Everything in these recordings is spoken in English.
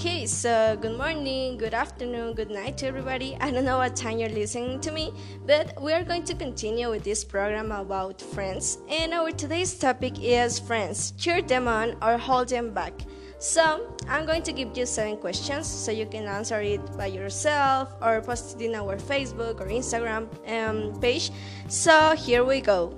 Okay, so good morning, good afternoon, good night to everybody. I don't know what time you're listening to me, but we are going to continue with this program about friends. And our today's topic is friends cheer them on or hold them back. So, I'm going to give you seven questions so you can answer it by yourself or post it in our Facebook or Instagram um, page. So, here we go.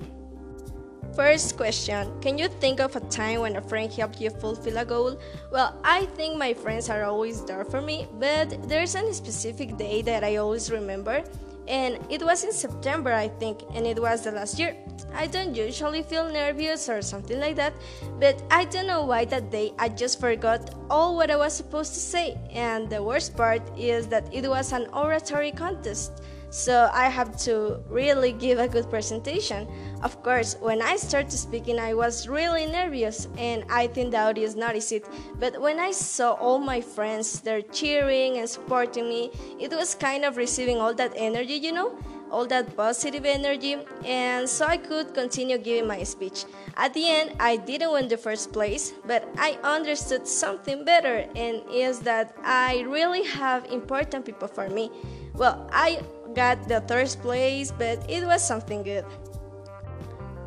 First question Can you think of a time when a friend helped you fulfill a goal? Well, I think my friends are always there for me, but there's a specific day that I always remember, and it was in September, I think, and it was the last year. I don't usually feel nervous or something like that, but I don't know why that day I just forgot all what I was supposed to say, and the worst part is that it was an oratory contest so I have to really give a good presentation. Of course, when I started speaking, I was really nervous, and I think the audience noticed it. But when I saw all my friends there cheering and supporting me, it was kind of receiving all that energy, you know all that positive energy, and so I could continue giving my speech. At the end, I didn't win the first place, but I understood something better, and is that I really have important people for me. Well, I got the third place, but it was something good.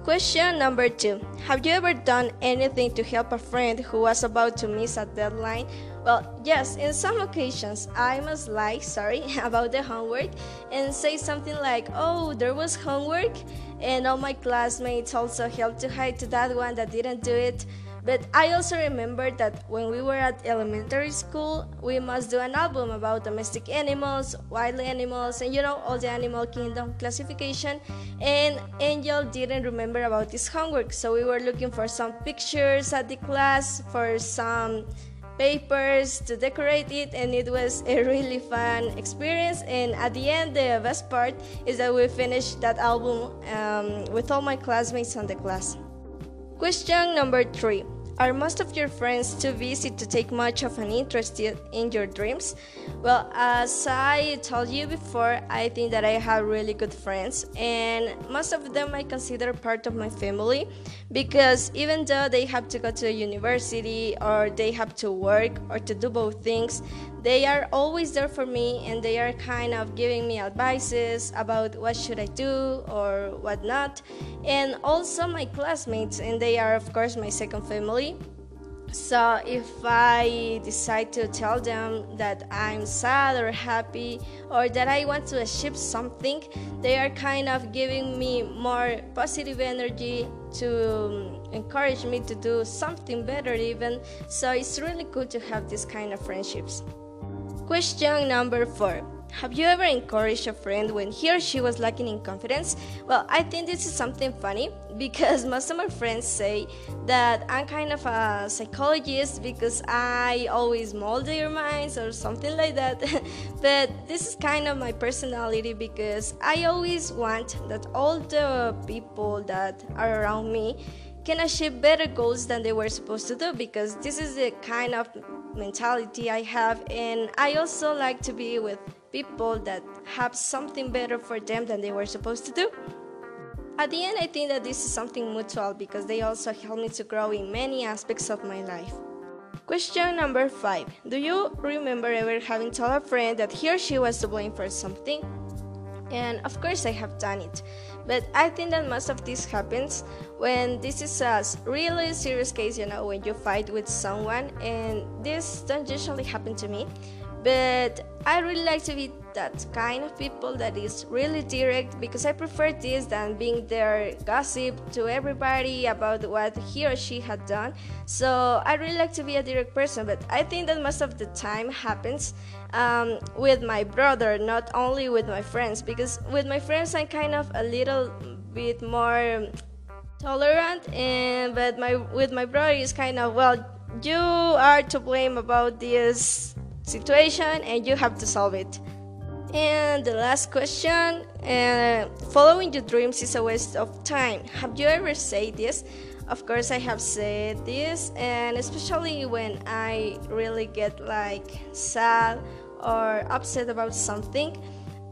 Question number two Have you ever done anything to help a friend who was about to miss a deadline? Well, yes, in some occasions I must lie, sorry, about the homework and say something like, oh, there was homework, and all my classmates also helped to hide to that one that didn't do it. But I also remember that when we were at elementary school, we must do an album about domestic animals, wild animals, and you know, all the animal kingdom classification. And Angel didn't remember about this homework, so we were looking for some pictures at the class, for some papers to decorate it and it was a really fun experience. And at the end the best part is that we finished that album um, with all my classmates on the class. Question number three are most of your friends too busy to take much of an interest in your dreams? Well, as I told you before, I think that I have really good friends, and most of them I consider part of my family because even though they have to go to university or they have to work or to do both things, they are always there for me and they are kind of giving me advices about what should I do or what not. And also my classmates, and they are of course my second family. So if I decide to tell them that I'm sad or happy or that I want to achieve something, they are kind of giving me more positive energy to um, encourage me to do something better even. So it's really good to have this kind of friendships. Question number 4. Have you ever encouraged a friend when he or she was lacking in confidence? Well, I think this is something funny because most of my friends say that I'm kind of a psychologist because I always mold their minds or something like that. but this is kind of my personality because I always want that all the people that are around me can achieve better goals than they were supposed to do because this is the kind of mentality I have, and I also like to be with people that have something better for them than they were supposed to do. At the end, I think that this is something mutual because they also help me to grow in many aspects of my life. Question number five Do you remember ever having told a friend that he or she was to blame for something? And of course, I have done it. But I think that most of this happens when this is a really serious case, you know, when you fight with someone, and this don't usually happen to me. But I really like to be that kind of people that is really direct because I prefer this than being there gossip to everybody about what he or she had done. So I really like to be a direct person, but I think that most of the time happens um, with my brother, not only with my friends, because with my friends I'm kind of a little bit more tolerant, and but my with my brother is kind of well, you are to blame about this situation and you have to solve it. And the last question uh, following your dreams is a waste of time. Have you ever said this? Of course, I have said this, and especially when I really get like sad or upset about something,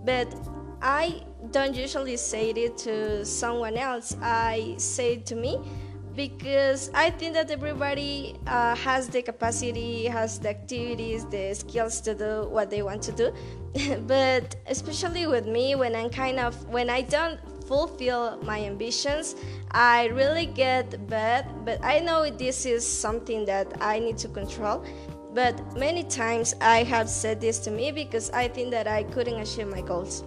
but I don't usually say it to someone else. I say it to me because I think that everybody uh, has the capacity, has the activities, the skills to do what they want to do. but especially with me, when I'm kind of when I don't fulfill my ambitions, I really get bad. But I know this is something that I need to control. But many times I have said this to me because I think that I couldn't achieve my goals.